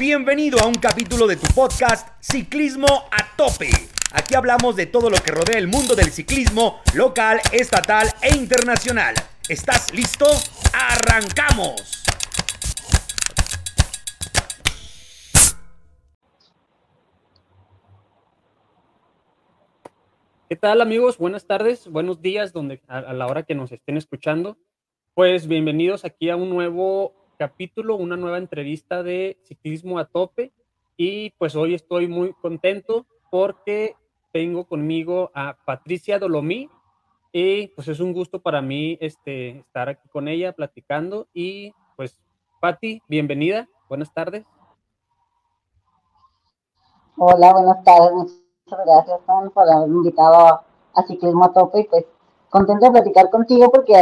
Bienvenido a un capítulo de tu podcast Ciclismo a Tope. Aquí hablamos de todo lo que rodea el mundo del ciclismo local, estatal e internacional. ¿Estás listo? ¡Arrancamos! ¿Qué tal amigos? Buenas tardes, buenos días donde, a, a la hora que nos estén escuchando. Pues bienvenidos aquí a un nuevo capítulo, una nueva entrevista de ciclismo a tope. Y pues hoy estoy muy contento porque tengo conmigo a Patricia Dolomí. Y pues es un gusto para mí este, estar aquí con ella platicando. Y pues, Pati, bienvenida. Buenas tardes. Hola, buenas tardes. Muchas gracias, por haberme invitado a Ciclismo a Tope. Y pues contento de platicar contigo porque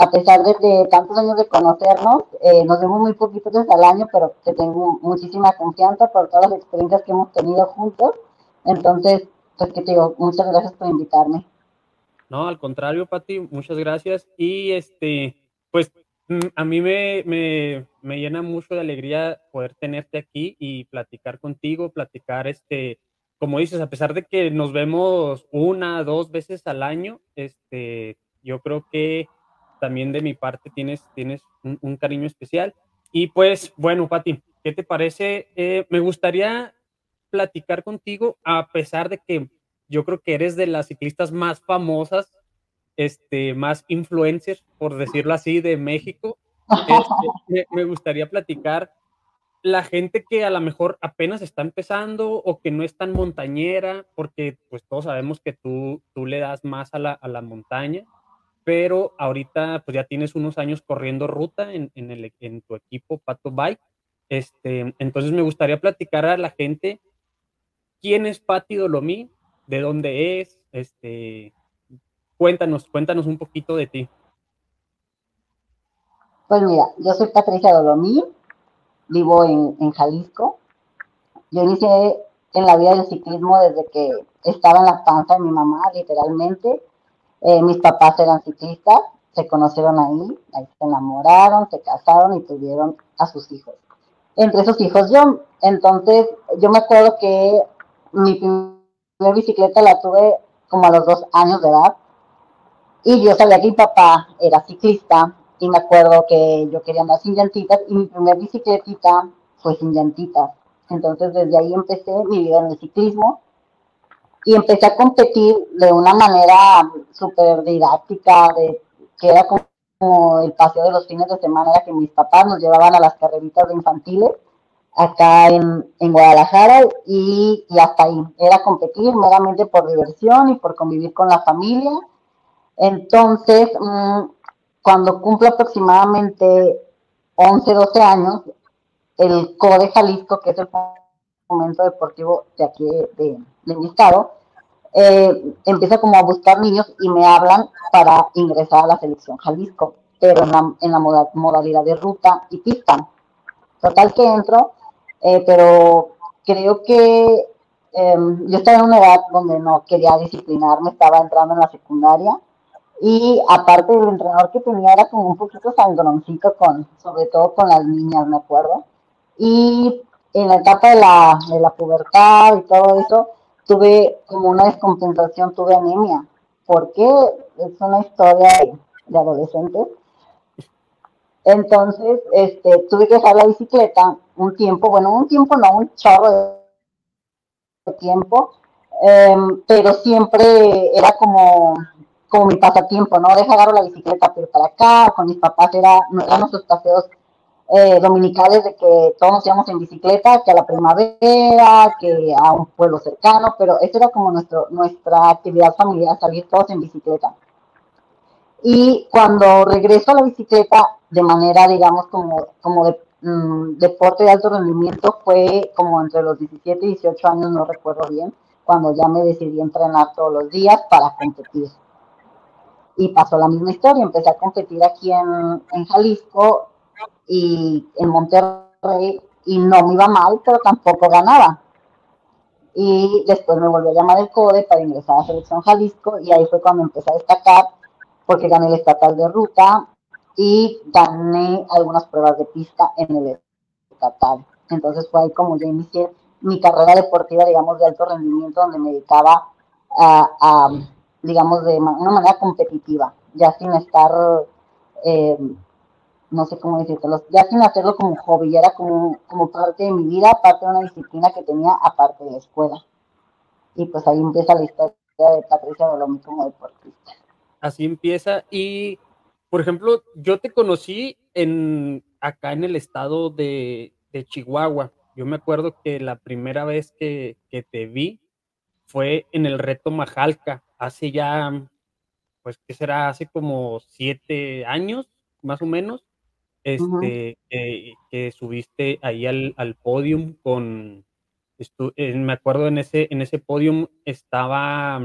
a pesar de, tantos años de conocernos, eh, nos vemos muy poquitos veces al año, pero que tengo muchísima confianza por todas las experiencias que hemos tenido juntos. Entonces, pues que te digo, muchas gracias por invitarme. No, al contrario, Pati, muchas gracias. Y este, pues mm, a mí me, me, me, llena mucho de alegría poder tenerte aquí y platicar contigo, platicar, este, como dices, a pesar de que nos vemos una, dos veces al año, este, yo creo que también de mi parte tienes, tienes un, cariño especial. Y pues, bueno, Pati, ¿qué te parece? Eh, me gustaría platicar contigo, a pesar de que yo creo que eres de las ciclistas más famosas, este, más influencers, por decirlo así, de México. Este, me, gustaría platicar la gente que a lo mejor apenas está empezando o que no es tan montañera, porque pues todos sabemos que tú, tú le das más a la, a la montaña pero ahorita pues ya tienes unos años corriendo ruta en, en, el, en tu equipo Pato Bike. Este, entonces me gustaría platicar a la gente quién es Pati Dolomí, de dónde es, este, cuéntanos, cuéntanos un poquito de ti. Pues mira, yo soy Patricia Dolomí, vivo en, en Jalisco. Yo inicié en la vida del ciclismo desde que estaba en la panza de mi mamá, literalmente eh, mis papás eran ciclistas, se conocieron ahí, ahí se enamoraron, se casaron y tuvieron a sus hijos. Entre esos hijos yo. Entonces, yo me acuerdo que mi primera bicicleta la tuve como a los dos años de edad. Y yo sabía que mi papá era ciclista y me acuerdo que yo quería andar sin llantitas y mi primera bicicletita fue sin llantitas. Entonces desde ahí empecé mi vida en el ciclismo y empecé a competir de una manera súper didáctica, de, que era como el paseo de los fines de semana, era que mis papás nos llevaban a las carreritas de infantiles acá en, en Guadalajara y, hasta ahí. Era competir meramente por diversión y por convivir con la familia. Entonces, mmm, cuando cumplo aproximadamente 11, 12 años, el CODE Jalisco, que es el momento deportivo de aquí de mi estado, eh, empieza como a buscar niños y me hablan para ingresar a la selección Jalisco, pero en la, en la modalidad de ruta y pista. Total que entro, eh, pero creo que eh, yo estaba en una edad donde no quería disciplinarme, estaba entrando en la secundaria y aparte del entrenador que tenía era como un poquito sangroncito con, sobre todo con las niñas, me acuerdo. Y en la etapa de la, de la pubertad y todo eso, tuve como una descompensación, tuve anemia. porque Es una historia de, de adolescentes. Entonces, este, tuve que dejar la bicicleta un tiempo, bueno, un tiempo no, un chorro de tiempo, eh, pero siempre era como, como mi pasatiempo, ¿no? Deja agarro la bicicleta pero para acá, con mis papás era, eran nuestros paseos eh, dominicales de que todos nos íbamos en bicicleta, que a la primavera, que a un pueblo cercano, pero eso era como nuestro, nuestra actividad familiar, salir todos en bicicleta. Y cuando regreso a la bicicleta de manera, digamos, como, como de mmm, deporte de alto rendimiento, fue como entre los 17 y 18 años, no recuerdo bien, cuando ya me decidí entrenar todos los días para competir. Y pasó la misma historia, empecé a competir aquí en, en Jalisco y en Monterrey y no me iba mal, pero tampoco ganaba. Y después me volvió a llamar el CODE para ingresar a Selección Jalisco y ahí fue cuando empecé a destacar porque gané el estatal de ruta y gané algunas pruebas de pista en el estatal. Entonces fue ahí como ya inicié mi carrera deportiva, digamos, de alto rendimiento, donde me dedicaba a, digamos, de una manera competitiva, ya sin estar, eh, no sé cómo decirlo, ya sin hacerlo como hobby, ya era como, como parte de mi vida, parte de una disciplina que tenía aparte de la escuela. Y pues ahí empieza la historia de Patricia Dolomi como deportista. Así empieza y, por ejemplo, yo te conocí en acá en el estado de, Chihuahua. Yo me acuerdo que la primera vez que, te vi fue en el reto Majalca, hace ya, pues, ¿qué será? Hace como siete años, más o menos, este, que subiste ahí al, al podium con, eh, me acuerdo en ese, en ese podium estaba,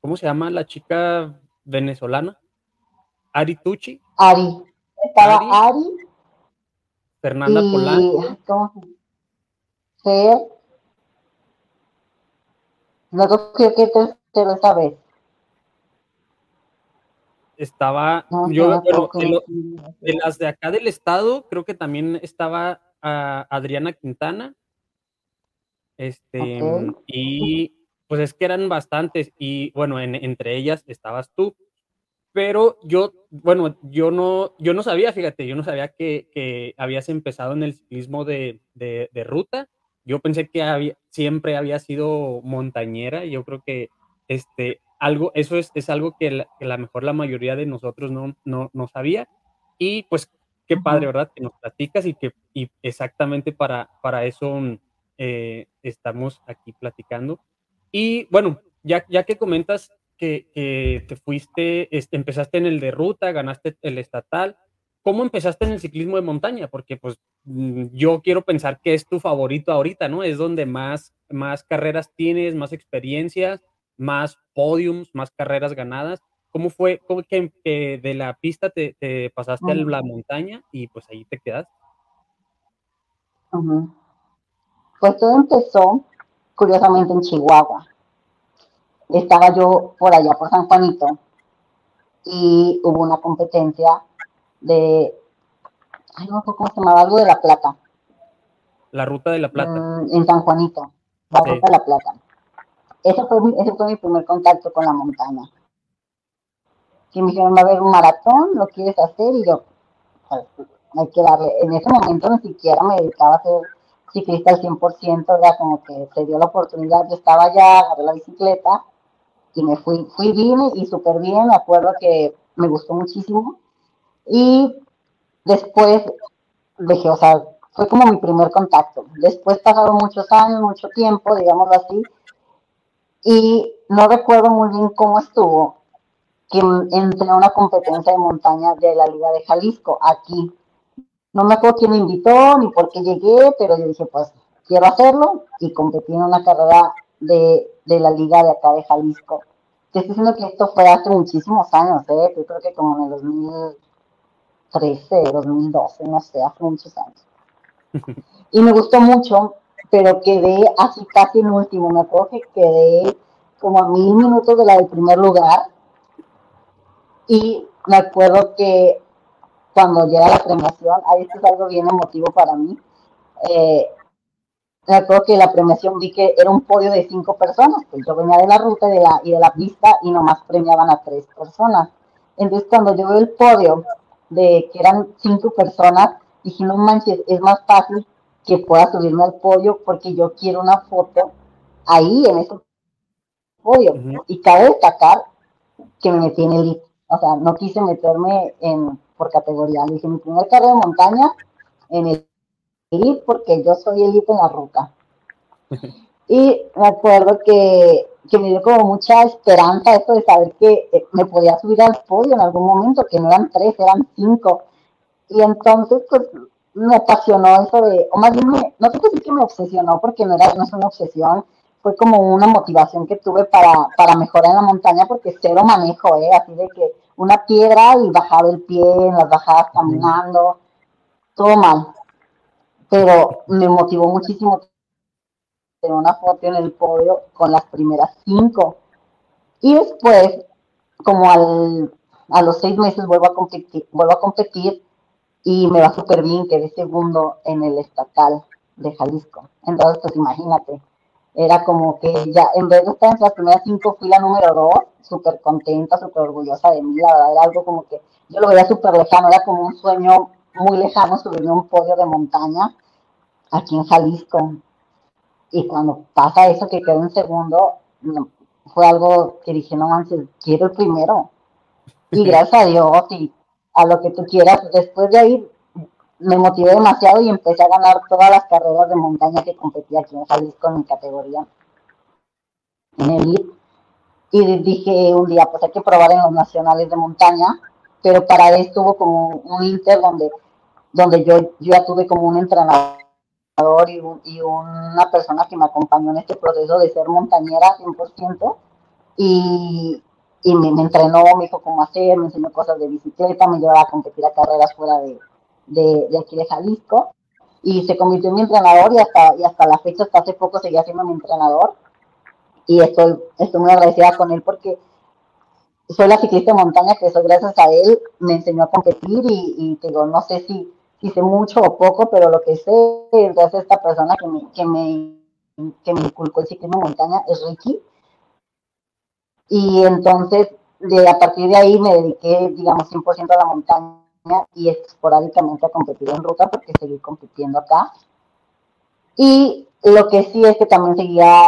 ¿cómo se llama la chica venezolana? Ari Tucci. Ari. Estaba Ari. Fernanda y... Polanco. Fer. Luego creo que tercero esta vez. Estaba, yo, de, las de acá del estado, creo que también estaba ah, Adriana Quintana. Este, y pues es que eran bastantes, y bueno, entre ellas estabas tú pero yo, bueno, yo no, yo no sabía, fíjate, yo no sabía que, que habías empezado en el ciclismo de, de, ruta. Yo pensé que había, siempre había sido montañera. Yo creo que este, algo, eso es, es algo que la, que mejor la mayoría de nosotros no, no, no sabía. Y pues qué padre, ¿verdad? Que nos platicas y que y exactamente para, para eso eh, estamos aquí platicando. Y bueno, ya, ya que comentas que, te fuiste, este, empezaste en el de ruta, ganaste el estatal. ¿Cómo empezaste en el ciclismo de montaña? Porque pues mm, yo quiero pensar que es tu favorito ahorita, ¿no? Es donde más, más carreras tienes, más experiencias, más podiums, más carreras ganadas. ¿Cómo fue cómo que, de la pista te, pasaste a la montaña y pues ahí te quedas? Pues todo empezó curiosamente en Chihuahua estaba yo por allá por San Juanito y hubo una competencia de, ay, no sé cómo se llamaba, algo de La Plata. La Ruta de La Plata. Mm, en San Juanito, la Ruta de La Plata. Ese fue, ese fue mi primer contacto con la montaña. Que me dijeron, va a haber un maratón, ¿lo quieres hacer? Y yo, pues, hay que darle. En ese momento ni siquiera me dedicaba a ser ciclista al 100%, ya como que se dio la oportunidad, yo estaba allá, agarré la bicicleta y me fui, fui bien y súper bien, me acuerdo que me gustó muchísimo. Y después dejé, o sea, fue como mi primer contacto. Después pasaron muchos años, mucho tiempo, digámoslo así, y no recuerdo muy bien cómo estuvo que entré a una competencia de montaña de la Liga de Jalisco, aquí. No me acuerdo quién me invitó ni por qué llegué, pero yo dije, pues quiero hacerlo y competí en una carrera de, de la liga de acá de Jalisco. Te estoy diciendo que esto fue hace muchísimos años, ¿eh? yo creo que como en el 2013, 2012, no sé, hace muchos años. Y me gustó mucho, pero quedé así casi en último. Me acuerdo que quedé como a mil minutos de la del primer lugar. Y me acuerdo que cuando llega la premiación, ahí esto es algo bien emotivo para mí. Eh, me acuerdo que la premiación vi que era un podio de cinco personas, pues yo venía de la ruta y de la, y de la pista y nomás premiaban a tres personas. Entonces cuando yo veo el podio de que eran cinco personas, dije, no manches, es más fácil que pueda subirme al podio porque yo quiero una foto ahí en ese podio. Y cabe destacar que me metí en el O sea, no quise meterme en por categoría. dije, mi primer carrera de montaña en el porque yo soy elite en la ruta. Y me acuerdo que, que, me dio como mucha esperanza esto de saber que eh, me podía subir al podio en algún momento, que no eran tres, eran cinco. Y entonces, pues, me apasionó eso de, o más bien, no sé si que me obsesionó, porque no, era, no es una obsesión, fue como una motivación que tuve para, para mejorar en la montaña, porque cero manejo, ¿eh? Así de que una piedra y bajar el pie en las bajadas caminando, todo mal pero me motivó muchísimo tener una foto en el podio con las primeras cinco. Y después, como al, a los seis meses vuelvo a competir, vuelvo a competir y me va súper bien, quedé segundo en el estatal de Jalisco. Entonces, pues imagínate, era como que ya, en vez de estar en las primeras cinco, fui la número dos, súper contenta, súper orgullosa de mí, la verdad, era algo como que yo lo veía súper lejano, era como un sueño muy lejano subirme a un podio de montaña aquí en Jalisco. Y cuando pasa eso que quedó en segundo, fue algo que dije, no manches, quiero el primero. Y gracias a Dios y a lo que tú quieras, después de ahí me motivé demasiado y empecé a ganar todas las carreras de montaña que competía aquí en Jalisco en mi categoría, en elite. Y dije un día, pues hay que probar en los nacionales de montaña, pero para esto hubo como un inter donde, donde yo, yo ya tuve como un entrenador y, y, una persona que me acompañó en este proceso de ser montañera 100%, y, y me, entrenó, me dijo cómo hacer, me enseñó cosas de bicicleta, me llevaba a competir a carreras fuera de, de, aquí de Jalisco y se convirtió en mi entrenador y hasta, y hasta la fecha, hasta hace poco seguía siendo mi entrenador y estoy, estoy muy agradecida con él porque soy la ciclista de montaña que soy gracias a él, me enseñó a competir y, y digo, no sé si hice mucho o poco, pero lo que sé gracias a esta persona que me, que me, que me inculcó el ciclismo de montaña es Ricky. Y entonces, de, a partir de ahí me dediqué, digamos, 100% a la montaña y esporádicamente a competir en ruta porque seguí compitiendo acá. Y lo que sí es que también seguía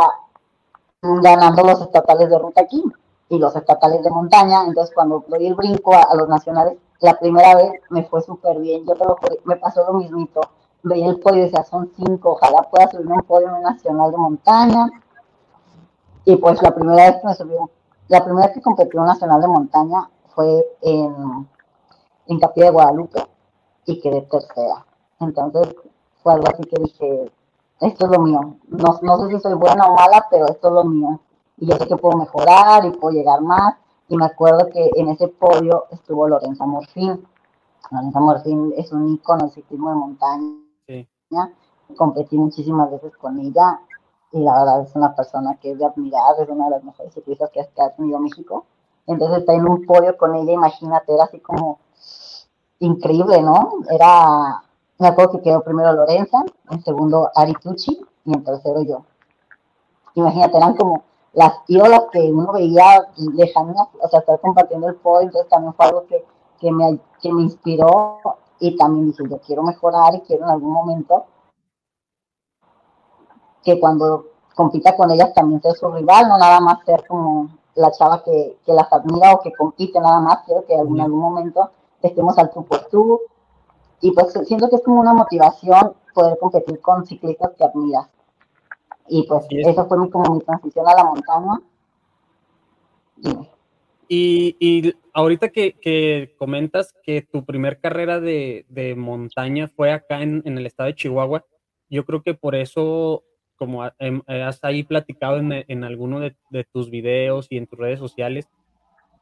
ganando los estatales de ruta aquí y los estatales de montaña. Entonces, cuando doy el brinco a, los nacionales, la primera vez me fue súper bien. Yo lo, me pasó lo mismito. Veía el podio y decía, son cinco, ojalá pueda subir un podio en un nacional de montaña. Y pues la primera vez que me subió, la primera vez que competí en un nacional de montaña fue en en Capilla de Guadalupe y quedé tercera. Entonces fue algo así que dije, esto es lo mío. No, no sé si soy buena o mala, pero esto es lo mío. Y yo sé que puedo mejorar y puedo llegar más. Y me acuerdo que en ese podio estuvo Lorenza Morfín. Lorenza Morfín es un ícono del ciclismo de montaña. Sí. Competí muchísimas veces con ella y la verdad es una persona que es de admirar, es una de las mejores ciclistas que ha tenido México. Entonces está en un podio con ella, imagínate, era así como increíble, ¿no? Era, me acuerdo que quedó primero Lorenza, en segundo Ari Tucci y en tercero yo. Imagínate, eran como las ídolas que uno veía lejanas, o sea, estar compartiendo el podio, entonces también fue algo que, que, me, que me inspiró y también dije, yo quiero mejorar y quiero en algún momento que cuando compita con ellas también ser su rival, no nada más ser como la chava que, que las admira o que compite nada más, quiero que en algún momento estemos al tú por tú. Y pues siento que es como una motivación poder competir con ciclistas que admiras. Y pues eso fue mi, como mi transición a la montaña. Y, y ahorita que, que, comentas que tu primer carrera de, de montaña fue acá en, en, el estado de Chihuahua, yo creo que por eso, como em, has ahí platicado en, en alguno de, tus videos y en tus redes sociales,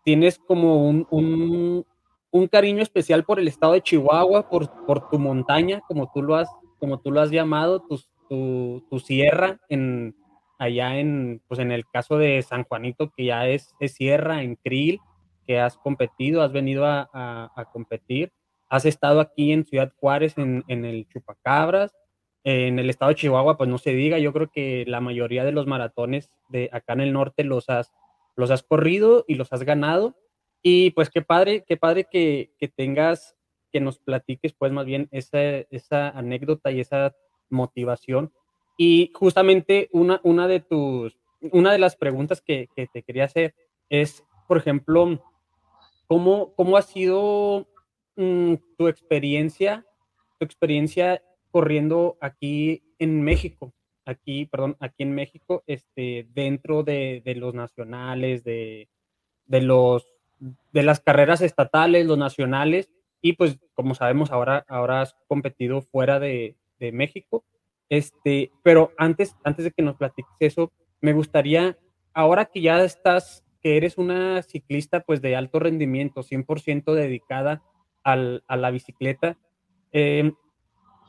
tienes como un, un, cariño especial por el estado de Chihuahua, por, por tu montaña, como tú lo has, como tú lo has llamado, tu, tu, sierra, en, allá en, pues en el caso de San Juanito, que ya es, sierra, en Krill, que has competido, has venido a, a, competir, has estado aquí en Ciudad Juárez, en, en el Chupacabras, en el estado de Chihuahua, pues no se diga, yo creo que la mayoría de los maratones de acá en el norte los has, los has corrido y los has ganado y pues qué padre, qué padre que, que tengas, que nos platiques pues más bien esa, esa anécdota y esa motivación. Y justamente una, una de tus, una de las preguntas que, que te quería hacer es, por ejemplo, ¿cómo, cómo ha sido mm, tu experiencia, tu experiencia corriendo aquí en México? Aquí, perdón, aquí en México, este, dentro de, de los nacionales, de, de los de las carreras estatales, los nacionales, y pues como sabemos ahora, ahora has competido fuera de, de México. Este, pero antes, antes de que nos platiques eso, me gustaría, ahora que ya estás, que eres una ciclista pues de alto rendimiento, 100% dedicada al, a la bicicleta, eh,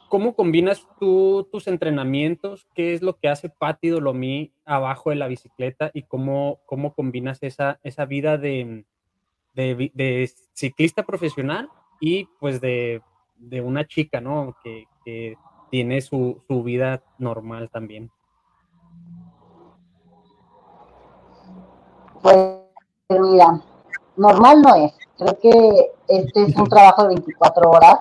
¿cómo combinas tú tus entrenamientos? ¿Qué es lo que hace Patti Dolomí abajo de la bicicleta? ¿Y cómo, cómo combinas esa, esa vida de, de, ciclista profesional y pues de, de una chica, ¿no? Que, que tiene su, su vida normal también. Pues mira, normal no es. Creo que este es un trabajo de 24 horas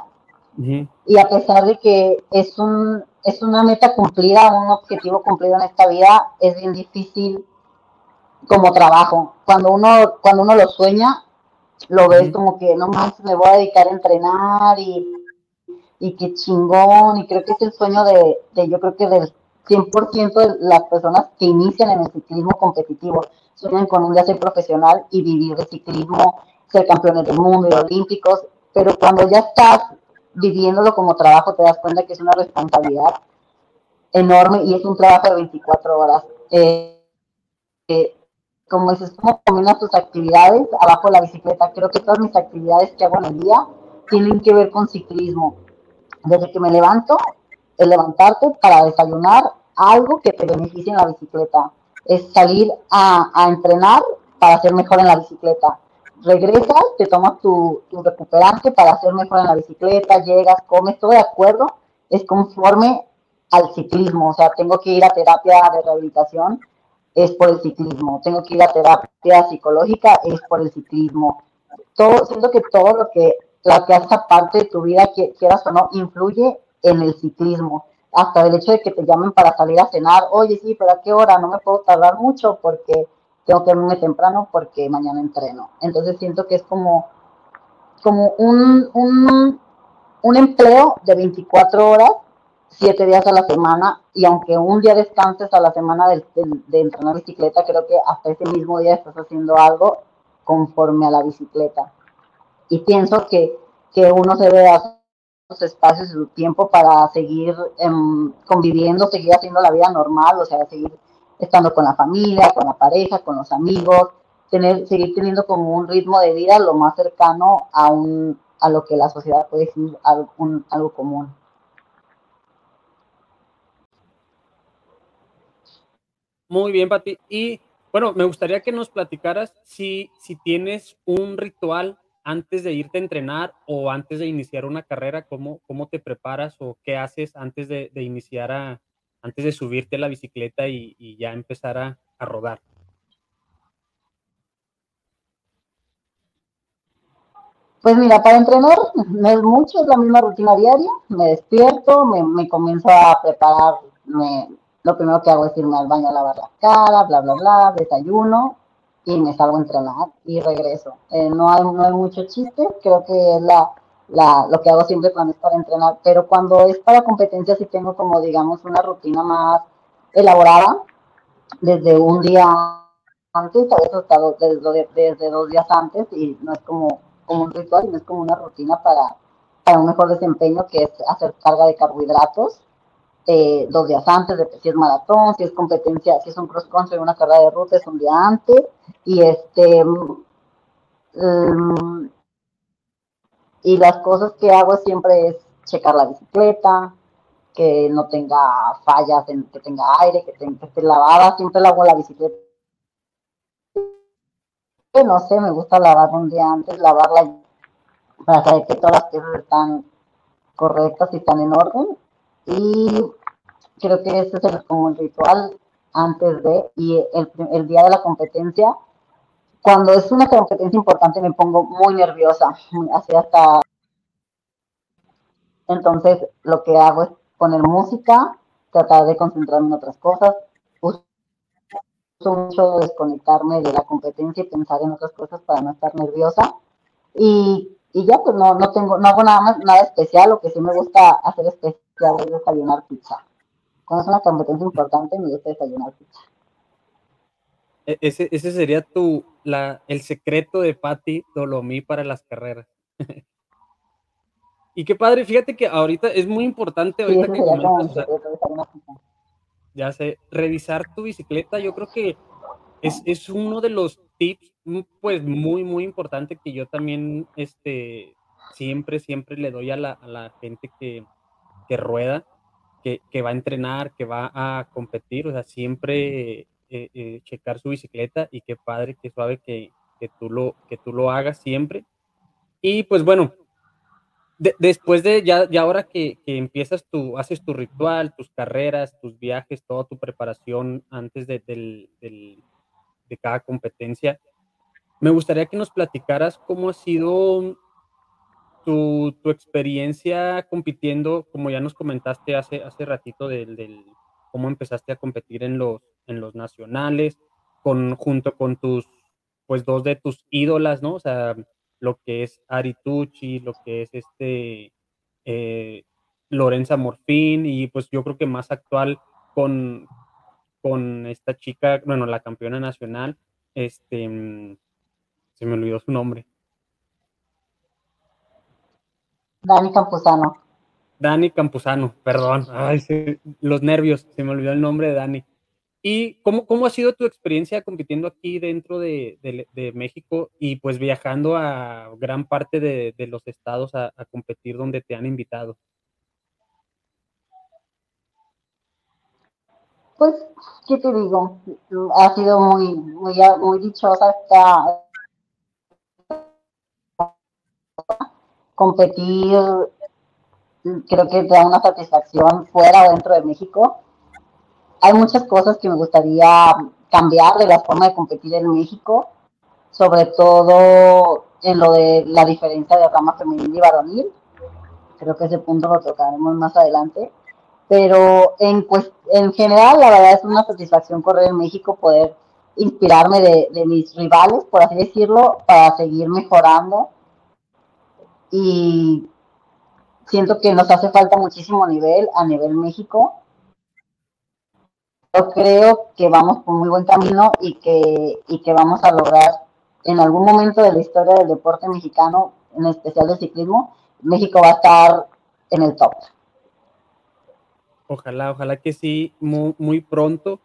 y a pesar de que es un es una meta cumplida, un objetivo cumplido en esta vida, es bien difícil como trabajo. Cuando uno cuando uno lo sueña, lo ves como que no más me voy a dedicar a entrenar y, y qué chingón y creo que es el sueño de, de yo creo que del 100% de las personas que inician en el ciclismo competitivo. Sueñan con un día ser profesional y vivir de ciclismo, ser campeones del mundo y olímpicos, pero cuando ya estás viviéndolo como trabajo te das cuenta que es una responsabilidad enorme y es un trabajo de 24 horas. Eh, eh, como dices, ¿cómo combinas tus actividades abajo de la bicicleta? Creo que todas mis actividades que hago en el día tienen que ver con ciclismo. Desde que me levanto, el levantarte para desayunar, algo que te beneficie en la bicicleta. Es salir a, a entrenar para ser mejor en la bicicleta. Regresas, te tomas tu, tu recuperante para ser mejor en la bicicleta, llegas, comes, todo de acuerdo, es conforme al ciclismo. O sea, tengo que ir a terapia de rehabilitación, es por el ciclismo. Tengo que ir a terapia psicológica, es por el ciclismo. Todo, siento que todo lo que, la que hace parte de tu vida, quieras o no, influye en el ciclismo hasta el hecho de que te llamen para salir a cenar, oye, sí, pero ¿a qué hora? No me puedo tardar mucho porque tengo que irme temprano porque mañana entreno. Entonces siento que es como, como un, un, un empleo de 24 horas, 7 días a la semana, y aunque un día descanses a la semana de, de, entrenar bicicleta, creo que hasta ese mismo día estás haciendo algo conforme a la bicicleta. Y pienso que, que uno se ve hacer espacios y su tiempo para seguir em, conviviendo, seguir haciendo la vida normal, o sea, seguir estando con la familia, con la pareja, con los amigos, tener, seguir teniendo como un ritmo de vida lo más cercano a un a lo que la sociedad puede decir algo, algo común. Muy bien, Pati. Y bueno, me gustaría que nos platicaras si, si tienes un ritual antes de irte a entrenar o antes de iniciar una carrera, ¿cómo, cómo te preparas o qué haces antes de, iniciar a, antes de subirte a la bicicleta y, ya empezar a, rodar? Pues mira, para entrenar no es mucho, es la misma rutina diaria. Me despierto, me, me comienzo a preparar. lo primero que hago es irme al baño a lavar la cara, bla, bla, bla, desayuno, y me salgo a entrenar y regreso. Eh, no, hay, no hay mucho chiste, creo que es la, lo que hago siempre cuando es para entrenar, pero cuando es para competencia sí tengo como digamos una rutina más elaborada desde un día antes, a veces hasta desde, desde, dos días antes y no es como, como un ritual, sino es como una rutina para, para un mejor desempeño que es hacer carga de carbohidratos eh, dos días antes, de si es maratón, si es competencia, si es un cross country, una carrera de ruta es un día antes, y este um, y las cosas que hago siempre es checar la bicicleta, que no tenga fallas, que tenga aire, que, que esté lavada, siempre lavo la bicicleta. No sé, me gusta lavar un día antes, lavarla para saber que todas las piezas están correctas y están en orden. Y creo que ese es como el ritual antes de, y el, el, día de la competencia, cuando es una competencia importante me pongo muy nerviosa, así hasta... Entonces lo que hago es poner música, tratar de concentrarme en otras cosas, uso mucho desconectarme de la competencia y pensar en otras cosas para no estar nerviosa. Y, ya pues no, no tengo, no hago nada más, nada especial, lo que sí me gusta hacer especial es desayunar pizza cuando es una competencia importante, me gusta desayunar pizza. E, ese, ese sería tu, la, el secreto de Patti Dolomí para las carreras. y qué padre, fíjate que ahorita es muy importante, ahorita que comentas, ya sé, revisar tu bicicleta, yo creo que es, es, uno de los tips, mm, pues muy, muy importante que yo también, este, siempre, siempre le doy a la, a la gente que, que rueda, que, va a entrenar, que va a competir, o sea, siempre eh, eh, checar su bicicleta y qué padre, qué suave que, que, tú lo, que tú lo hagas siempre. Y pues bueno, después de ya, ya ahora que, que, empiezas tu, haces tu ritual, tus carreras, tus viajes, toda tu preparación antes de, de cada competencia, me gustaría que nos platicaras cómo ha sido tu, tu, experiencia compitiendo, como ya nos comentaste hace, hace ratito, del, del, cómo empezaste a competir en los, en los nacionales, con, junto con tus, pues dos de tus ídolas, ¿no? O sea, lo que es Aritucci, lo que es este eh, Lorenza Morfín y pues yo creo que más actual con, con esta chica, bueno, la campeona nacional, este, se me olvidó su nombre. Dani Campuzano. Dani Campuzano, perdón, Ay, los nervios, se me olvidó el nombre de Dani. ¿Y cómo, cómo ha sido tu experiencia compitiendo aquí dentro de, México y pues viajando a gran parte de, los estados a, competir donde te han invitado? Pues, ¿qué te digo? Ha sido muy, muy, muy dichosa esta competir, creo que da una satisfacción fuera o dentro de México hay muchas cosas que me gustaría cambiar de la forma de competir en México, sobre todo en lo de la diferencia de rama femenil y varonil. Creo que ese punto lo tocaremos más adelante. Pero en, pues, en general, la verdad es una satisfacción correr en México, poder inspirarme de, de mis rivales, por así decirlo, para seguir mejorando. Y siento que nos hace falta muchísimo nivel a nivel México creo que vamos por muy buen camino y que, y que vamos a lograr en algún momento de la historia del deporte mexicano, en especial del ciclismo, México va a estar en el top. Ojalá, ojalá que sí, muy, muy pronto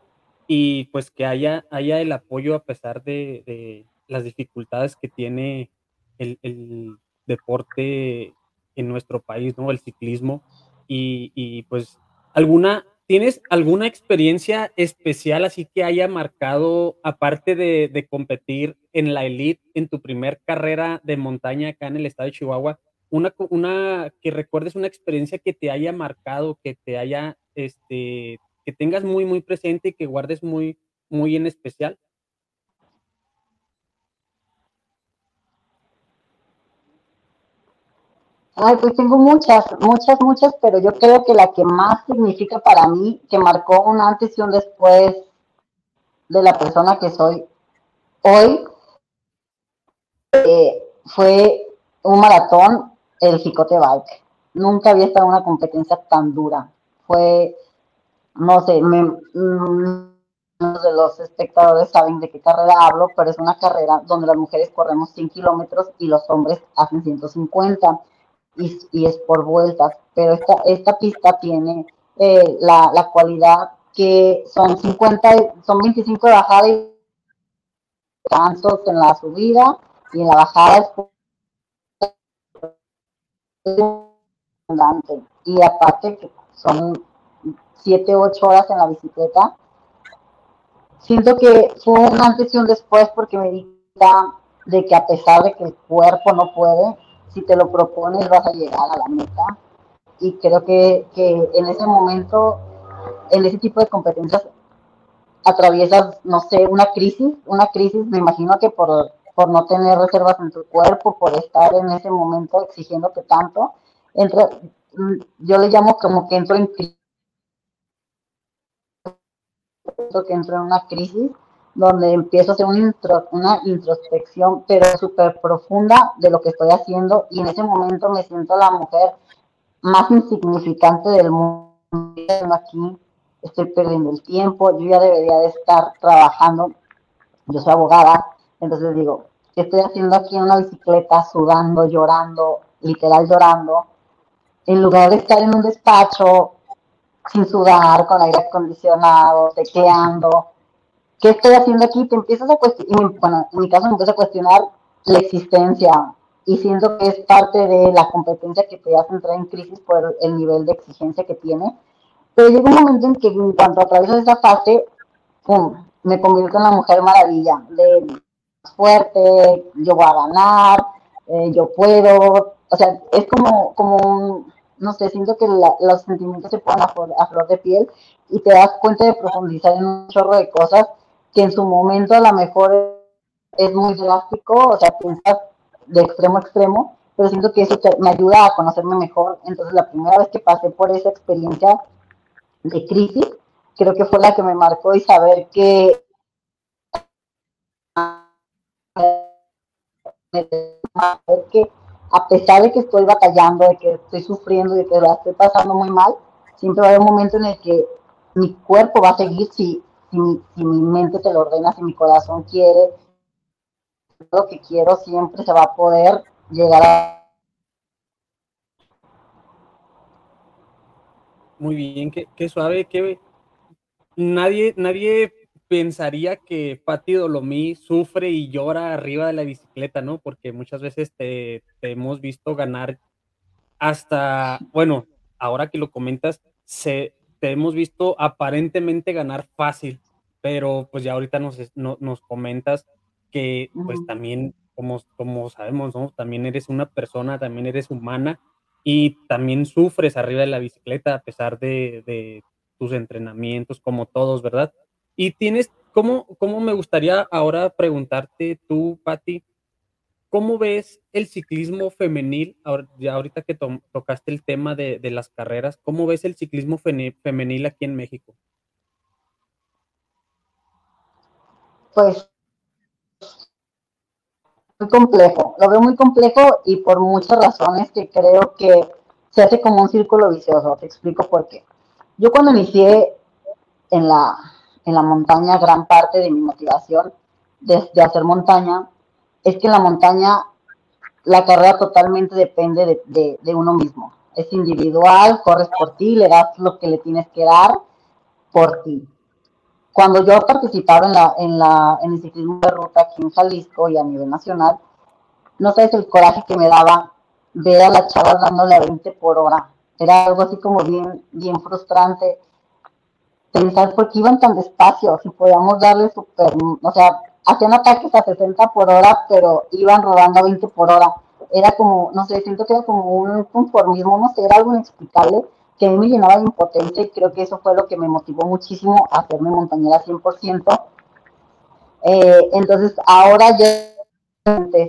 y pues que haya, haya el apoyo a pesar de, de las dificultades que tiene el, el, deporte en nuestro país, ¿no? El ciclismo y, y pues alguna ¿Tienes alguna experiencia especial así que haya marcado, aparte de, competir en la elite, en tu primer carrera de montaña acá en el estado de Chihuahua, una, una que recuerdes una experiencia que te haya marcado, que te haya, este, que tengas muy, muy presente y que guardes muy, muy en especial? Ay, pues tengo muchas, muchas, muchas, pero yo creo que la que más significa para mí, que marcó un antes y un después de la persona que soy hoy, eh, fue un maratón, el Jicote Bike. Nunca había estado en una competencia tan dura. Fue, no sé, me, mm, de los espectadores saben de qué carrera hablo, pero es una carrera donde las mujeres corremos 100 kilómetros y los hombres hacen 150 y, es por vueltas, pero esta, esta pista tiene eh, la, la, cualidad que son 50, son 25 de bajada y cansos en la subida y en la bajada es y aparte que son 7, 8 horas en la bicicleta. Siento que fue un antes y un después porque me di cuenta de que a pesar de que el cuerpo no puede, si te lo propones vas a llegar a la meta. Y creo que, que en ese momento, en ese tipo de competencias, atraviesas, no sé, una crisis, una crisis, me imagino que por, por no tener reservas en tu cuerpo, por estar en ese momento exigiéndote tanto, entra, yo le llamo como que entro en que entro en una crisis donde empiezo a hacer una, introspección, pero súper profunda de lo que estoy haciendo y en ese momento me siento la mujer más insignificante del mundo. Aquí estoy perdiendo el tiempo, yo ya debería de estar trabajando, yo soy abogada, entonces digo, ¿qué estoy haciendo aquí en una bicicleta, sudando, llorando, literal llorando? En lugar de estar en un despacho sin sudar, con aire acondicionado, tecleando, ¿qué estoy haciendo aquí? Te empiezas a cuestionar, en mi caso me empiezo a cuestionar la existencia y siento que es parte de la competencia que te hace entrar en crisis por el nivel de exigencia que tiene. Pero llega un momento en que en cuanto atravieso esa fase, pum, me convierto en la mujer maravilla, de fuerte, yo voy a ganar, eh, yo puedo, o sea, es como, como un, no sé, siento que los sentimientos se ponen a flor, de piel y te das cuenta de profundizar en un chorro de cosas que en su momento a lo mejor es muy drástico, o sea, piensas de extremo a extremo, pero siento que eso me ayuda a conocerme mejor. Entonces, la primera vez que pasé por esa experiencia de crisis, creo que fue la que me marcó y saber que que a pesar de que estoy batallando, de que estoy sufriendo, de que la estoy pasando muy mal, siempre va a haber un momento en el que mi cuerpo va a seguir si, si, mi, si mi mente te lo ordena, si mi corazón quiere, lo que quiero siempre se va a poder llegar a... Muy bien, qué, qué suave, que nadie, nadie pensaría que Patti Dolomí sufre y llora arriba de la bicicleta, ¿no? Porque muchas veces te, hemos visto ganar hasta, bueno, ahora que lo comentas, se, te hemos visto aparentemente ganar fácil, pero pues ya ahorita nos, nos comentas que pues también, como, como sabemos, ¿no? También eres una persona, también eres humana y también sufres arriba de la bicicleta a pesar de, de tus entrenamientos, como todos, ¿verdad? Y tienes, ¿cómo, cómo me gustaría ahora preguntarte tú, Patti, ¿cómo ves el ciclismo femenil? ya ahorita que tocaste el tema de, las carreras, ¿cómo ves el ciclismo femenil aquí en México? Pues muy complejo, lo veo muy complejo y por muchas razones que creo que se hace como un círculo vicioso. Te explico por qué. Yo cuando inicié en la, en la montaña, gran parte de mi motivación de, hacer montaña es que en la montaña la carrera totalmente depende de, uno mismo. Es individual, corres por ti, le das lo que le tienes que dar por ti. Cuando yo participaba en, la, en, la, en el ciclismo de ruta aquí en Jalisco y a nivel nacional, no sabes el coraje que me daba ver a la chava dándole a 20 por hora. Era algo así como bien, bien frustrante pensar por qué iban tan despacio, si podíamos darle super, o sea, hacían ataques a 60 por hora, pero iban rodando a 20 por hora. Era como, no sé, siento que era como un conformismo, no sé, era algo inexplicable que a mí me llenaba de impotencia y creo que eso fue lo que me motivó muchísimo a hacerme montañera 100%. Eh, entonces, ahora yo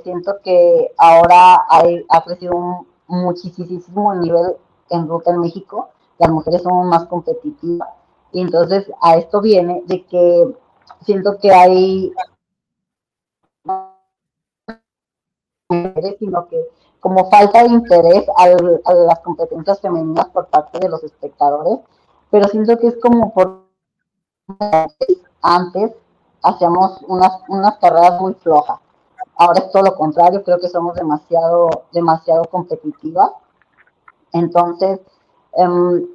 siento que ahora hay, ha crecido un, muchísimo el nivel en ruta en México, las mujeres son más competitivas y entonces a esto viene de que siento que hay sino que como falta de interés a las competencias femeninas por parte de los espectadores, pero siento que es como por antes hacíamos unas, unas carreras muy flojas. Ahora es todo lo contrario, creo que somos demasiado, demasiado competitivas. Entonces, um,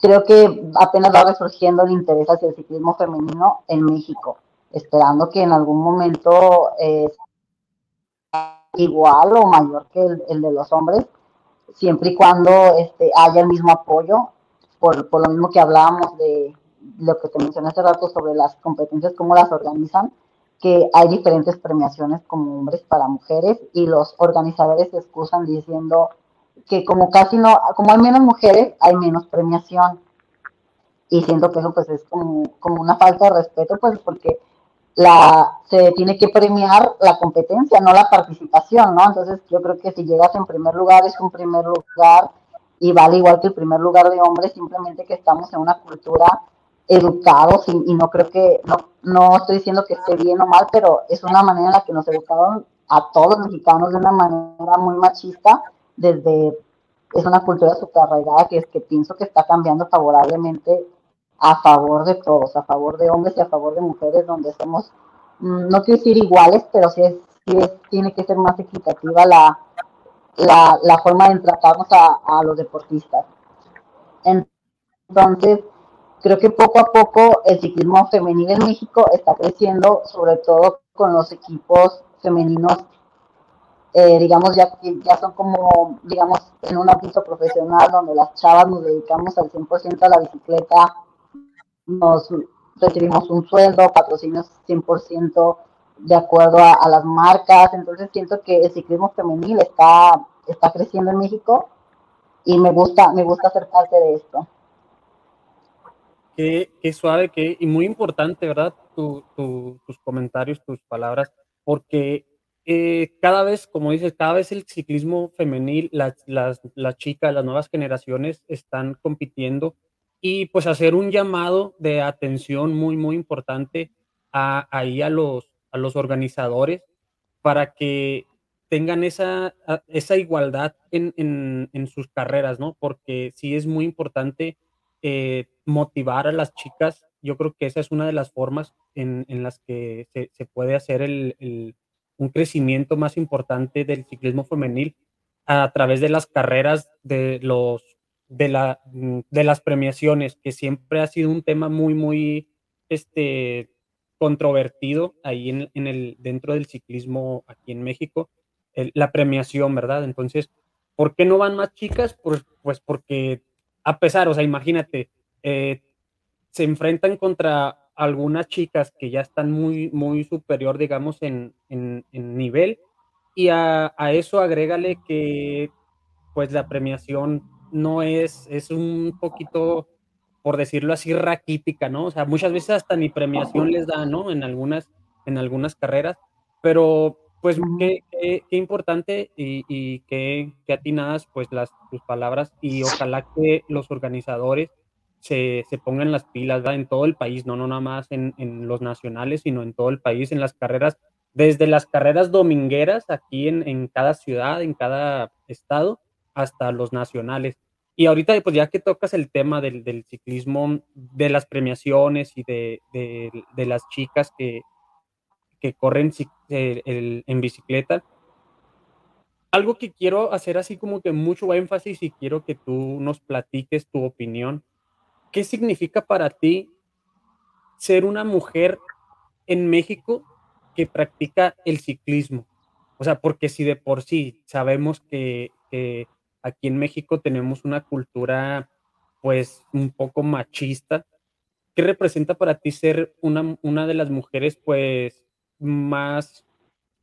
creo que apenas va resurgiendo el interés hacia el ciclismo femenino en México, esperando que en algún momento eh, igual o mayor que el, de los hombres, siempre y cuando este, haya el mismo apoyo, por, por lo mismo que hablábamos de lo que te mencioné hace rato sobre las competencias, cómo las organizan, que hay diferentes premiaciones como hombres para mujeres y los organizadores se excusan diciendo que como casi no, como hay menos mujeres, hay menos premiación. Y siento que eso pues es como, como una falta de respeto, pues porque la, se tiene que premiar la competencia, no la participación, ¿no? Entonces yo creo que si llegas en primer lugar es un primer lugar y vale igual que el primer lugar de hombres, simplemente que estamos en una cultura educados y, no creo que, no, no estoy diciendo que esté bien o mal, pero es una manera en la que nos educaron a todos los mexicanos de una manera muy machista desde, es una cultura súper arraigada que es que pienso que está cambiando favorablemente a favor de todos, a favor de hombres y a favor de mujeres, donde somos, mm, no quiero decir iguales, pero sí, es, sí es, tiene que ser más equitativa la, la, la forma de tratarnos a, a los deportistas. Entonces, creo que poco a poco el ciclismo femenino en México está creciendo, sobre todo con los equipos femeninos eh, digamos, ya, ya son como, digamos, en un ámbito profesional donde las chavas nos dedicamos al 100% a la bicicleta, nos recibimos un sueldo, patrocinios 100% de acuerdo a, las marcas, entonces siento que el ciclismo femenil está está creciendo en México y me gusta, me gusta ser parte de esto. Qué, qué suave, qué, y muy importante, ¿verdad? tus comentarios, tus palabras, porque eh, cada vez, como dices, cada vez el ciclismo femenil, las, las, las chicas, las nuevas generaciones están compitiendo y pues hacer un llamado de atención muy, muy importante a, ahí a los, a los organizadores para que tengan esa, esa igualdad en, en, sus carreras, ¿no? Porque sí es muy importante eh, motivar a las chicas. Yo creo que esa es una de las formas en, en las que se, se, puede hacer el, el, un crecimiento más importante del ciclismo femenil a través de las carreras de los de, la, de las premiaciones, que siempre ha sido un tema muy, muy este, controvertido ahí en, en el, dentro del ciclismo aquí en México la premiación, ¿verdad? Entonces, ¿por qué no van más chicas? Pues, pues porque a pesar, o sea, imagínate, eh, se enfrentan contra algunas chicas que ya están muy, muy superior, digamos, en, en, nivel, y a, a, eso agrégale que, pues, la premiación no es, es un poquito, por decirlo así, raquítica, ¿no? O sea, muchas veces hasta ni premiación les da, ¿no? En algunas, en algunas carreras, pero pues qué, qué, qué importante y, y qué, qué, atinadas pues las tus palabras y ojalá que los organizadores se, se pongan las pilas ¿verdad? en todo el país, no, no nada más en, en, los nacionales, sino en todo el país, en las carreras, desde las carreras domingueras aquí en, en cada ciudad, en cada estado, hasta los nacionales. Y ahorita, pues ya que tocas el tema del, del ciclismo, de las premiaciones y de, de, de las chicas que, que corren eh, en bicicleta. Algo que quiero hacer así como que mucho énfasis y quiero que tú nos platiques tu opinión. ¿Qué significa para ti ser una mujer en México que practica el ciclismo? O sea, porque si de por sí sabemos que, que aquí en México tenemos una cultura pues un poco machista, ¿qué representa para ti ser una, una de las mujeres pues más,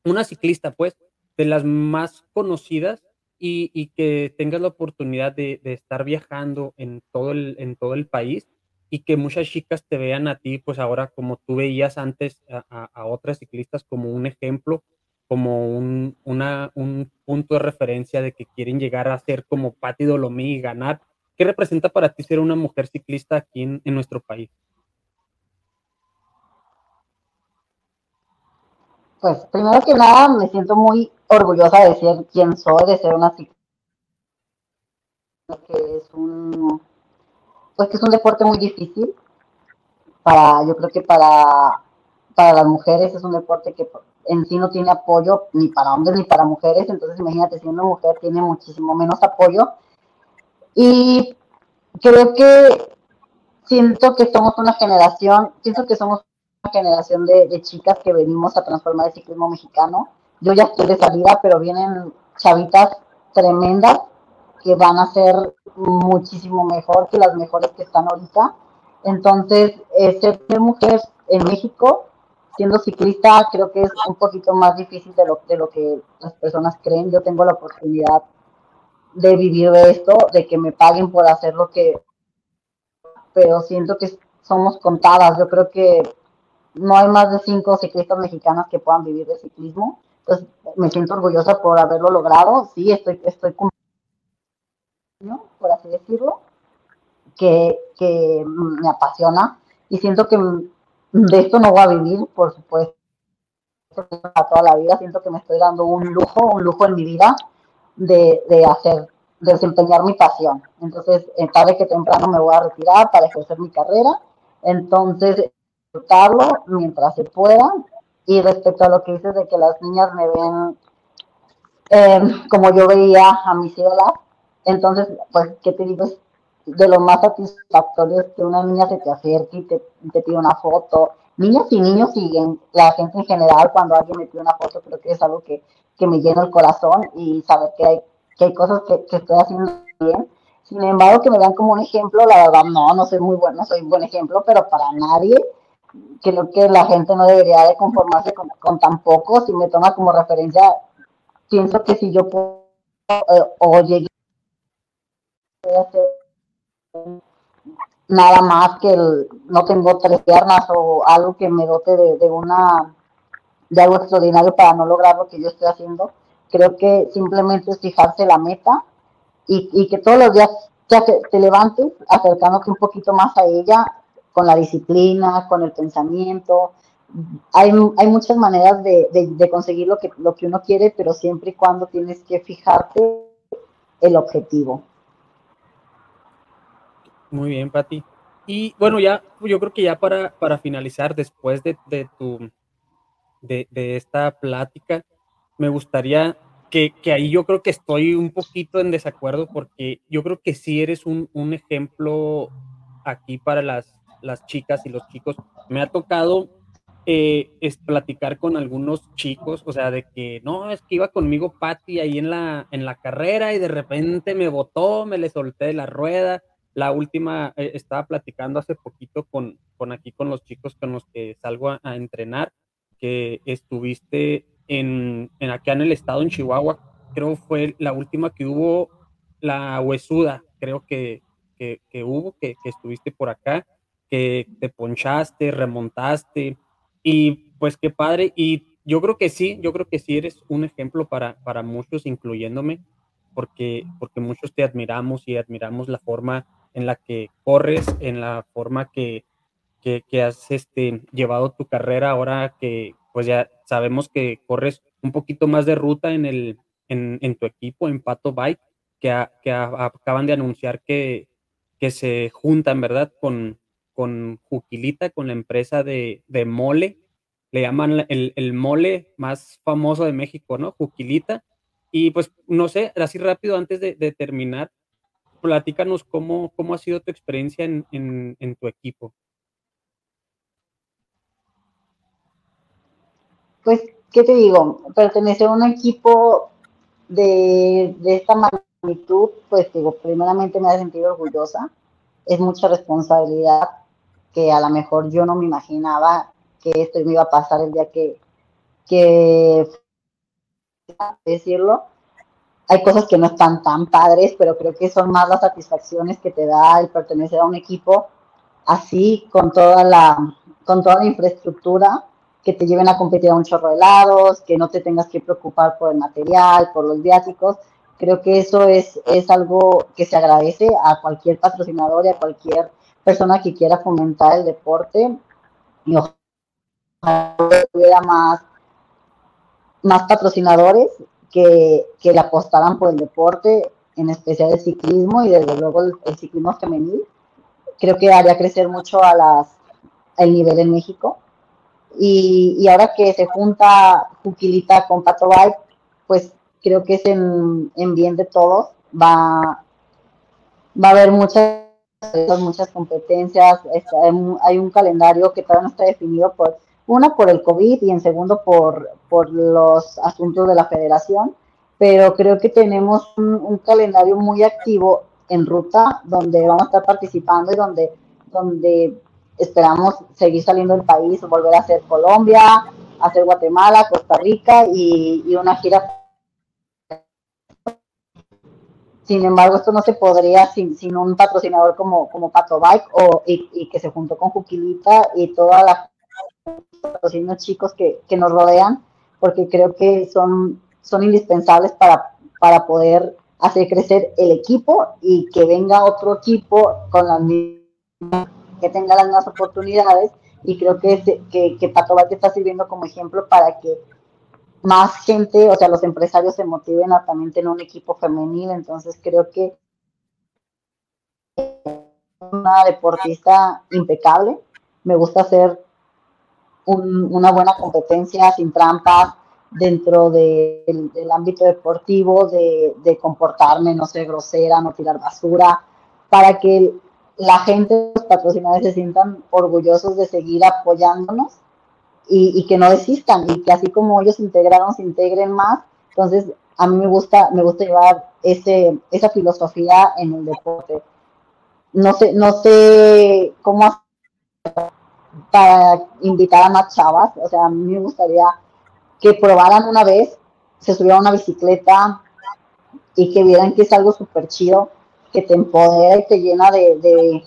una ciclista, pues, de las más conocidas y, y que tengas la oportunidad de, de, estar viajando en todo, el, en todo el país y que muchas chicas te vean a ti, pues ahora como tú veías antes a, a, a otras ciclistas como un ejemplo, como un, una, un punto de referencia de que quieren llegar a ser como Patti Dolomí y ganar. ¿Qué representa para ti ser una mujer ciclista aquí en, nuestro país? Pues primero que nada me siento muy orgullosa de ser quien soy, de ser una ciclista, que es un, pues que es un deporte muy difícil para, yo creo que para, para las mujeres es un deporte que en sí no tiene apoyo ni para hombres ni para mujeres, entonces imagínate si una mujer tiene muchísimo menos apoyo y creo que siento que somos una generación, pienso que somos generación de, de, chicas que venimos a transformar el ciclismo mexicano. Yo ya estoy de salida, pero vienen chavitas tremendas que van a ser muchísimo mejor que las mejores que están ahorita. Entonces, eh, ser mujer en México, siendo ciclista, creo que es un poquito más difícil de lo, de lo que las personas creen. Yo tengo la oportunidad de vivir de esto, de que me paguen por hacer lo que... Pero siento que somos contadas. Yo creo que no hay más de cinco ciclistas mexicanas que puedan vivir de ciclismo. Entonces, me siento orgullosa por haberlo logrado. Sí, estoy, estoy cumpliendo, por así decirlo, que, que me apasiona y siento que de esto no voy a vivir, por supuesto, a toda la vida. Siento que me estoy dando un lujo, un lujo en mi vida de, de hacer, de desempeñar mi pasión. Entonces, tarde que temprano me voy a retirar para ejercer mi carrera. Entonces, disfrutarlo mientras se pueda. Y respecto a lo que dices de que las niñas me ven eh, como yo veía a mis ídolas, entonces, pues, ¿qué te digo? Es de lo más satisfactorio es que una niña se te acerque y te, te pide una foto. Niñas y niños siguen, la gente en general, cuando alguien me pide una foto, creo que es algo que, que me llena el corazón y saber que hay, que hay cosas que, que estoy haciendo bien. Sin embargo, que me vean como un ejemplo, la verdad, no, no soy muy bueno, soy un buen ejemplo, pero para nadie creo que la gente no debería de conformarse con, con tan poco, si me toma como referencia, pienso que si yo puedo o llegué a hacer nada más que el, no tengo tres piernas o algo que me dote de, una de algo extraordinario para no lograr lo que yo estoy haciendo. Creo que simplemente es fijarse la meta y, que todos los días te, te, levantes acercándote un poquito más a ella con la disciplina, con el pensamiento. Hay, muchas maneras de, conseguir lo que uno quiere, pero siempre y cuando tienes que fijarte el objetivo. Muy bien, Pati. Y bueno, ya, yo creo que ya para, para finalizar, después de, tu, de, esta plática, me gustaría que, ahí yo creo que estoy un poquito en desacuerdo porque yo creo que sí eres un, ejemplo aquí para las, las chicas y los chicos. Me ha tocado eh, es platicar con algunos chicos, o sea, de que no, es que iba conmigo Patti ahí en la, en la carrera y de repente me botó, me le solté de la rueda la última, eh, estaba platicando hace poquito con, con aquí con los chicos con los que salgo a, entrenar, que estuviste en, en, acá en el estado, en Chihuahua, creo fue la última que hubo, la huesuda, creo que, que, hubo, que, estuviste por acá, que te ponchaste, remontaste, y pues qué padre, y yo creo que sí, yo creo que sí eres un ejemplo para, para muchos, incluyéndome, porque, porque muchos te admiramos y admiramos la forma en la que corres, en la forma que, que, has este, llevado tu carrera ahora que pues ya sabemos que corres un poquito más de ruta en, el, en, en tu equipo, en Pato Bike, que, que acaban de anunciar que, que se juntan, ¿verdad? Con, con Juquilita, con la empresa de, de mole, le llaman el, el, mole más famoso de México, ¿no? Juquilita. Y pues, no sé, así rápido antes de, de terminar, platícanos cómo, cómo ha sido tu experiencia en, en, tu equipo. Pues, ¿qué te digo? Pertenecer a un equipo de, de esta magnitud, pues digo, primeramente me ha sentido orgullosa. Es mucha responsabilidad que a lo mejor yo no me imaginaba que esto me iba a pasar el día que, que decirlo, hay cosas que no están tan padres, pero creo que son más las satisfacciones que te da el pertenecer a un equipo así con toda la con toda la infraestructura que te lleven a competir a un chorro de lados, que no te tengas que preocupar por el material, por los viáticos. Creo que eso es, es algo que se agradece a cualquier patrocinador y a cualquier persona que quiera fomentar el deporte. Y ojalá hubiera más, más patrocinadores que, que le apostaran por el deporte, en especial el ciclismo y desde luego el, ciclismo femenil. Creo que haría crecer mucho a las, el nivel en México. Y, y ahora que se junta Juquilita con Pato Bike, pues creo que es en, en bien de todos. Va, va a haber muchas, muchas competencias. hay un calendario que todavía no está definido por una por el COVID y en segundo por, por los asuntos de la federación, pero creo que tenemos un, calendario muy activo en ruta donde vamos a estar participando y donde, donde esperamos seguir saliendo del país, volver a hacer Colombia, hacer Guatemala, Costa Rica y, una gira. Sin embargo, esto no se podría sin, sin un patrocinador como, como Pato Bike o, y, y que se juntó con Juquilita y toda la los chicos que, que, nos rodean, porque creo que son, son indispensables para, para poder hacer crecer el equipo y que venga otro equipo con las mismas, que tenga las mismas oportunidades. Y creo que, que, que Pato está sirviendo como ejemplo para que más gente, o sea, los empresarios se motiven a también tener un equipo femenil, entonces creo que una deportista impecable, me gusta hacer una buena competencia sin trampas dentro del ámbito deportivo, de, comportarme, no ser grosera, no tirar basura, para que la gente, los patrocinadores se sientan orgullosos de seguir apoyándonos y, que no desistan y que así como ellos se integraron, se integren más. Entonces, a mí me gusta, me gusta llevar ese, esa filosofía en el deporte. No sé, no sé cómo para invitar a más chavas. O sea, a mí me gustaría que probaran una vez, se subieran a una bicicleta, y que vieran que es algo súper chido, que te empodera y te llena de,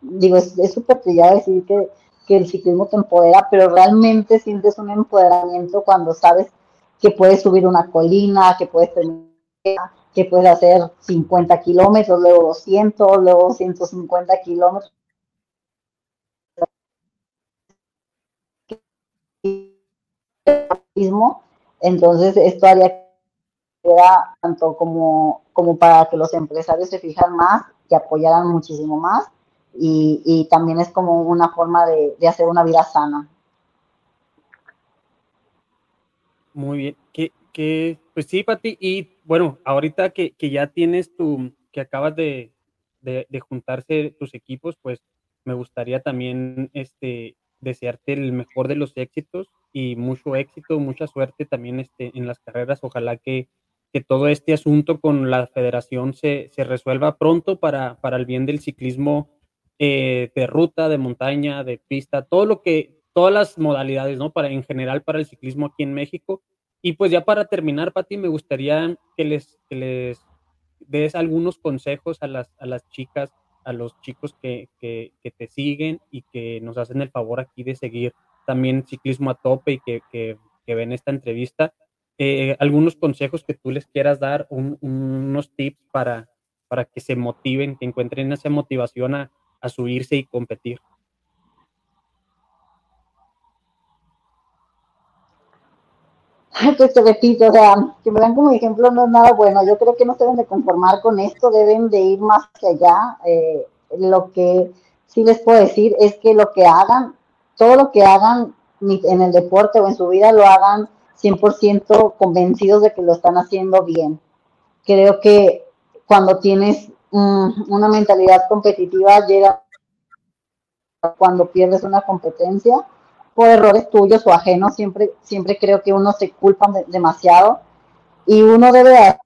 digo, es súper trillado decir que, que el ciclismo te empodera, pero realmente sientes un empoderamiento cuando sabes que puedes subir una colina, que puedes que puedes hacer 50 kilómetros, luego 200, luego 150 kilómetros. Entonces, esto haría tanto como, como para que los empresarios se fijan más y apoyaran muchísimo más. Y, también es como una forma de, hacer una vida sana. Muy bien. ¿Qué, qué? Pues sí, Pati. Y bueno, ahorita que, que, ya tienes tu, que acabas de, de, de, juntarse tus equipos, pues me gustaría también este, desearte el mejor de los éxitos y mucho éxito, mucha suerte también este, en las carreras. Ojalá que, que todo este asunto con la federación se, se resuelva pronto para, para, el bien del ciclismo eh, de ruta, de montaña, de pista, todo lo que, todas las modalidades, ¿no? Para, en general para el ciclismo aquí en México. Y pues ya para terminar, Pati, me gustaría que les, que les des algunos consejos a las, a las chicas, a los chicos que, que, que te siguen y que nos hacen el favor aquí de seguir también ciclismo a tope y que, que, que ven esta entrevista, eh, algunos consejos que tú les quieras dar, unos tips para, para que se motiven, que encuentren esa motivación a, a subirse y competir. Pues te repito, o sea, que me dan como ejemplo no es nada bueno. Yo creo que no se deben de conformar con esto, deben de ir más allá. Eh, lo que sí les puedo decir es que lo que hagan todo lo que hagan en el deporte o en su vida lo hagan 100% convencidos de que lo están haciendo bien. Creo que cuando tienes una mentalidad competitiva llega cuando pierdes una competencia por errores tuyos o ajenos, siempre, siempre creo que uno se culpa demasiado y uno debe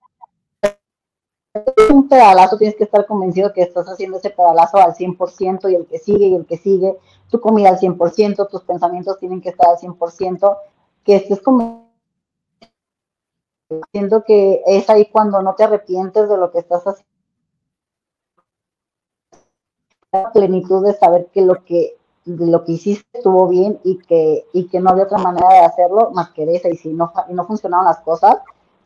un pedalazo, tienes que estar convencido que estás haciendo ese pedalazo al 100% y el que sigue y el que sigue, tu comida al 100%, tus pensamientos tienen que estar al 100%, que estés como siento que es ahí cuando no te arrepientes de lo que estás haciendo. La plenitud de saber que lo que lo que hiciste estuvo bien y que, y que no había otra manera de hacerlo más que esa. Y si no, y no funcionaban las cosas,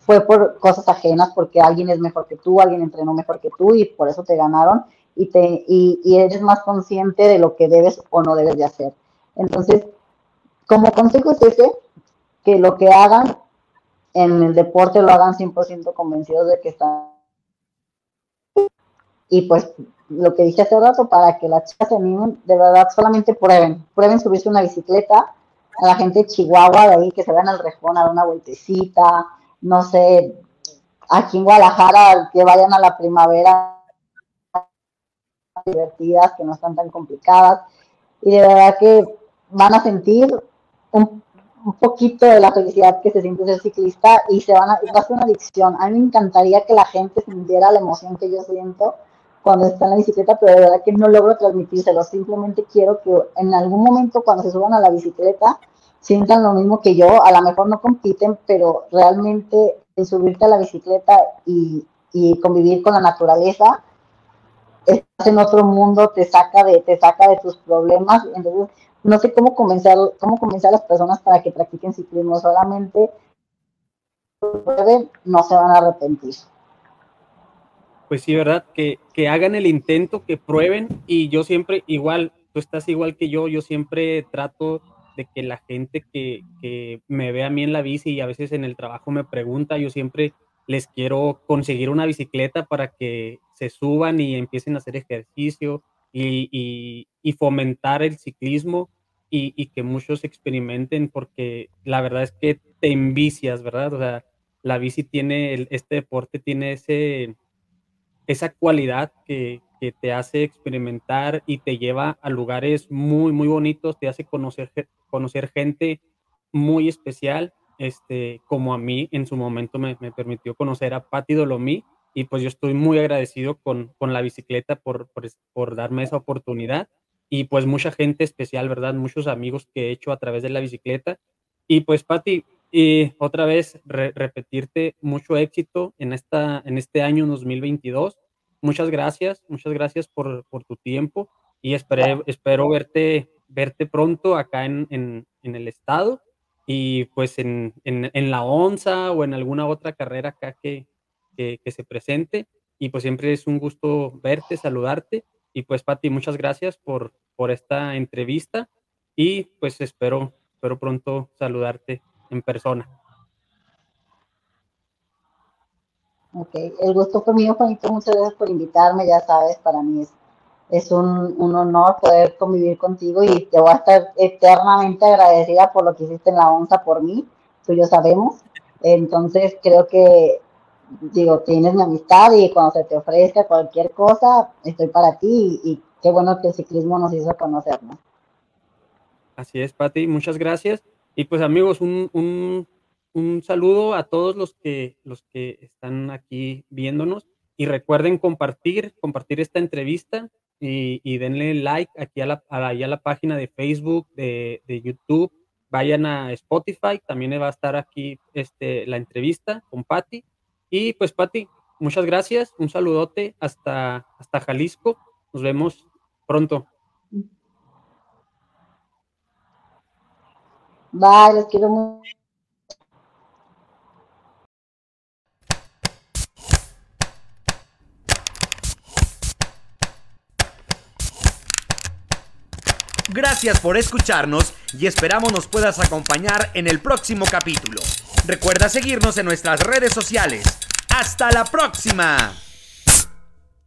fue por cosas ajenas, porque alguien es mejor que tú, alguien entrenó mejor que tú y por eso te ganaron y, te, y, y eres más consciente de lo que debes o no debes de hacer. Entonces, como consejo es ese, que lo que hagan en el deporte lo hagan 100% convencidos de que están. Y pues lo que dije hace rato, para que las chicas se animen, de verdad solamente prueben, prueben subirse una bicicleta, a la gente de Chihuahua de ahí que se vayan al rejón a dar una vueltecita, no sé, aquí en Guadalajara, que vayan a la primavera divertidas, que no están tan complicadas, y de verdad que van a sentir un, poquito de la felicidad que se siente ser ciclista y se van a, va a ser una adicción. A mí me encantaría que la gente sintiera la emoción que yo siento cuando está en la bicicleta, pero de verdad que no logro transmitírselo. Simplemente quiero que en algún momento cuando se suban a la bicicleta sientan lo mismo que yo, a lo mejor no compiten, pero realmente el subirte a la bicicleta y, convivir con la naturaleza, estás en otro mundo, te saca de, te saca de tus problemas, entonces no sé cómo comenzar, cómo comenzar a las personas para que practiquen ciclismo, solamente no se van a arrepentir. Pues sí, ¿verdad? Que, que hagan el intento, que prueben y yo siempre, igual, tú estás igual que yo, yo siempre trato de que la gente que, que, me ve a mí en la bici y a veces en el trabajo me pregunta, yo siempre les quiero conseguir una bicicleta para que se suban y empiecen a hacer ejercicio y, y, fomentar el ciclismo y, que muchos experimenten porque la verdad es que te envicias, ¿verdad? O sea, la bici tiene, este deporte tiene ese, esa cualidad que, que te hace experimentar y te lleva a lugares muy, muy bonitos, te hace conocer conocer gente muy especial, este, como a mí en su momento me, permitió conocer a Patti Dolomí y pues yo estoy muy agradecido con, con la bicicleta por, por, por, darme esa oportunidad y pues mucha gente especial, ¿verdad? Muchos amigos que he hecho a través de la bicicleta. Y pues Patti, Y otra vez repetirte mucho éxito en, esta, en este año 2022. Muchas gracias, muchas gracias por, por tu tiempo y espero verte, verte pronto acá en, en, en el estado y pues en, en, la onza o en alguna otra carrera acá que, que, que, se presente. Y pues siempre es un gusto verte, saludarte. Y pues Pati, muchas gracias por, por esta entrevista y pues espero, espero pronto saludarte en persona. Ok, el gusto fue mío, Juanito, muchas gracias por invitarme, ya sabes, para mí es, es un, un, honor poder convivir contigo y te voy a estar eternamente agradecida por lo que hiciste en la ONSA por mí, tú y yo sabemos, entonces creo que, digo, tienes mi amistad y cuando se te ofrezca cualquier cosa, estoy para ti y, y qué bueno que el ciclismo nos hizo conocernos. Así es, Pati, muchas gracias. Y pues amigos, un, un, un, saludo a todos los que, los que están aquí viéndonos y recuerden compartir, compartir esta entrevista y, denle like aquí a la, a, la página de Facebook, de, de, YouTube. Vayan a Spotify, también va a estar aquí este, la entrevista con Patti. Y pues Patti, muchas gracias, un saludote hasta, hasta Jalisco. Nos vemos pronto. Bye, los quiero mucho. Gracias por escucharnos y esperamos nos puedas acompañar en el próximo capítulo. Recuerda seguirnos en nuestras redes sociales. ¡Hasta la próxima!